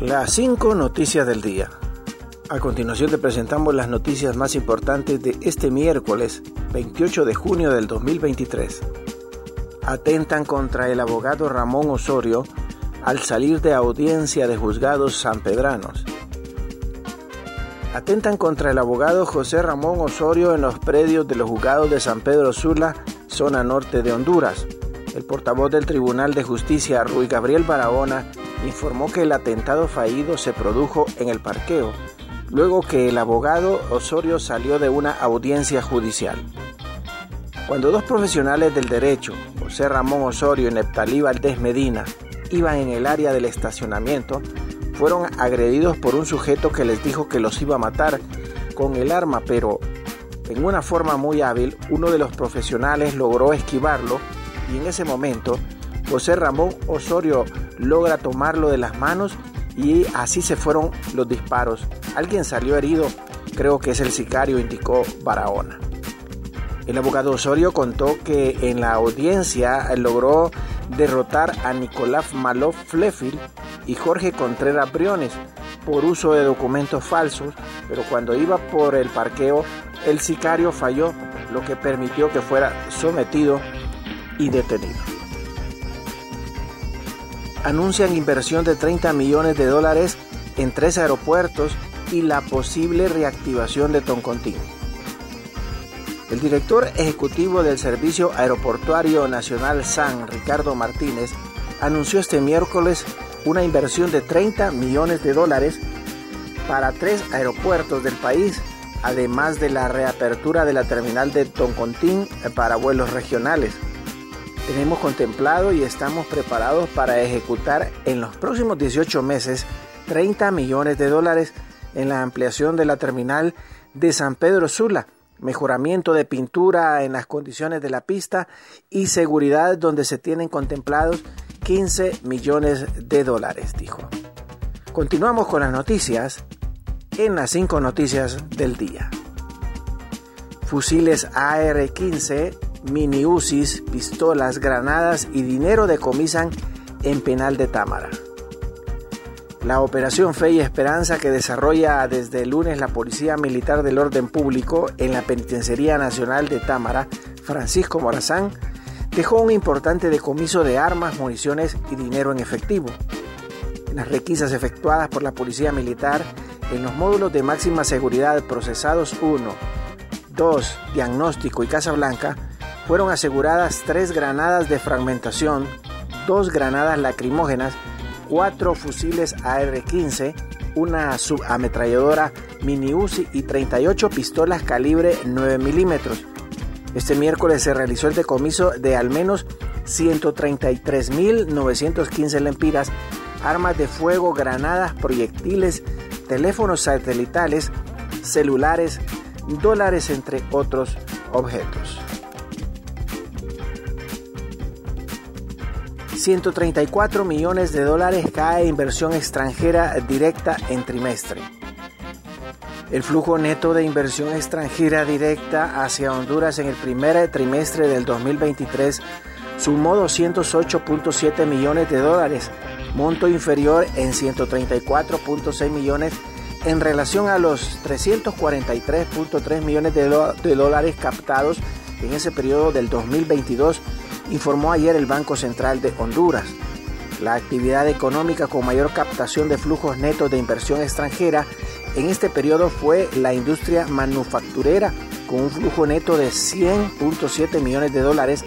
Las 5 noticias del día. A continuación te presentamos las noticias más importantes de este miércoles 28 de junio del 2023. Atentan contra el abogado Ramón Osorio al salir de audiencia de juzgados sanpedranos. Atentan contra el abogado José Ramón Osorio en los predios de los juzgados de San Pedro Sula, zona norte de Honduras. El portavoz del Tribunal de Justicia, Rui Gabriel Barahona, informó que el atentado fallido se produjo en el parqueo, luego que el abogado Osorio salió de una audiencia judicial. Cuando dos profesionales del derecho, José Ramón Osorio y Neptalí Valdés Medina, iban en el área del estacionamiento, fueron agredidos por un sujeto que les dijo que los iba a matar con el arma, pero en una forma muy hábil, uno de los profesionales logró esquivarlo y en ese momento José Ramón Osorio logra tomarlo de las manos y así se fueron los disparos. Alguien salió herido, creo que es el sicario, indicó Barahona. El abogado Osorio contó que en la audiencia logró derrotar a Nicolás Malov Flefil y Jorge Contreras Briones por uso de documentos falsos, pero cuando iba por el parqueo, el sicario falló, lo que permitió que fuera sometido y detenido anuncian inversión de 30 millones de dólares en tres aeropuertos y la posible reactivación de Toncontín. El director ejecutivo del Servicio Aeroportuario Nacional SAN, Ricardo Martínez, anunció este miércoles una inversión de 30 millones de dólares para tres aeropuertos del país, además de la reapertura de la terminal de Toncontín para vuelos regionales tenemos contemplado y estamos preparados para ejecutar en los próximos 18 meses 30 millones de dólares en la ampliación de la terminal de San Pedro Sula, mejoramiento de pintura en las condiciones de la pista y seguridad donde se tienen contemplados 15 millones de dólares, dijo. Continuamos con las noticias en las 5 noticias del día. Fusiles AR-15 mini UCIs, pistolas, granadas y dinero decomisan en penal de Támara. La operación Fe y Esperanza que desarrolla desde el lunes la Policía Militar del Orden Público en la Penitenciaría Nacional de Támara, Francisco Morazán, dejó un importante decomiso de armas, municiones y dinero en efectivo. Las requisas efectuadas por la Policía Militar en los módulos de máxima seguridad procesados 1, 2, Diagnóstico y Casa Blanca, fueron aseguradas tres granadas de fragmentación, dos granadas lacrimógenas, cuatro fusiles AR-15, una subametralladora mini Uzi y 38 pistolas calibre 9 milímetros. Este miércoles se realizó el decomiso de al menos 133.915 lempiras, armas de fuego, granadas, proyectiles, teléfonos satelitales, celulares, dólares, entre otros objetos. 134 millones de dólares cae inversión extranjera directa en trimestre. El flujo neto de inversión extranjera directa hacia Honduras en el primer trimestre del 2023 sumó 208.7 millones de dólares, monto inferior en 134.6 millones en relación a los 343.3 millones de, dólares captados en ese periodo del 2022 informó ayer el Banco Central de Honduras. La actividad económica con mayor captación de flujos netos de inversión extranjera en este periodo fue la industria manufacturera, con un flujo neto de 100.7 millones de dólares,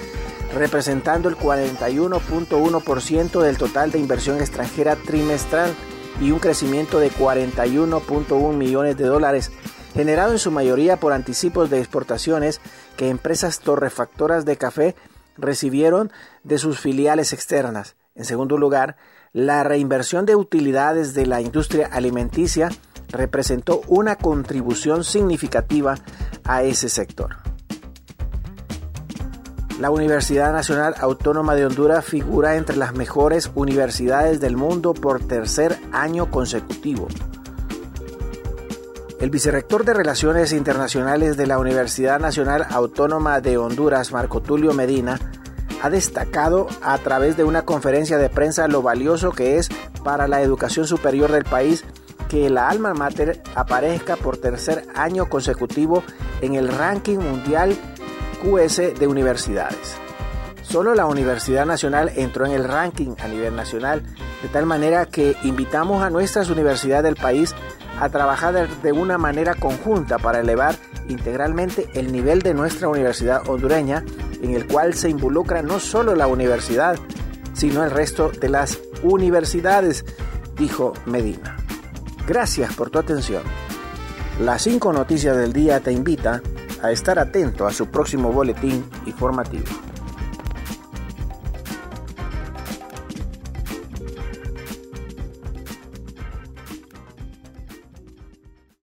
representando el 41.1% del total de inversión extranjera trimestral y un crecimiento de 41.1 millones de dólares, generado en su mayoría por anticipos de exportaciones que empresas torrefactoras de café recibieron de sus filiales externas. En segundo lugar, la reinversión de utilidades de la industria alimenticia representó una contribución significativa a ese sector. La Universidad Nacional Autónoma de Honduras figura entre las mejores universidades del mundo por tercer año consecutivo. El vicerrector de Relaciones Internacionales de la Universidad Nacional Autónoma de Honduras, Marco Tulio Medina, ha destacado a través de una conferencia de prensa lo valioso que es para la educación superior del país que la alma mater aparezca por tercer año consecutivo en el ranking mundial QS de universidades. Solo la Universidad Nacional entró en el ranking a nivel nacional, de tal manera que invitamos a nuestras universidades del país a trabajar de una manera conjunta para elevar integralmente el nivel de nuestra universidad hondureña, en el cual se involucra no solo la universidad, sino el resto de las universidades, dijo Medina. Gracias por tu atención. Las cinco noticias del día te invita a estar atento a su próximo boletín informativo.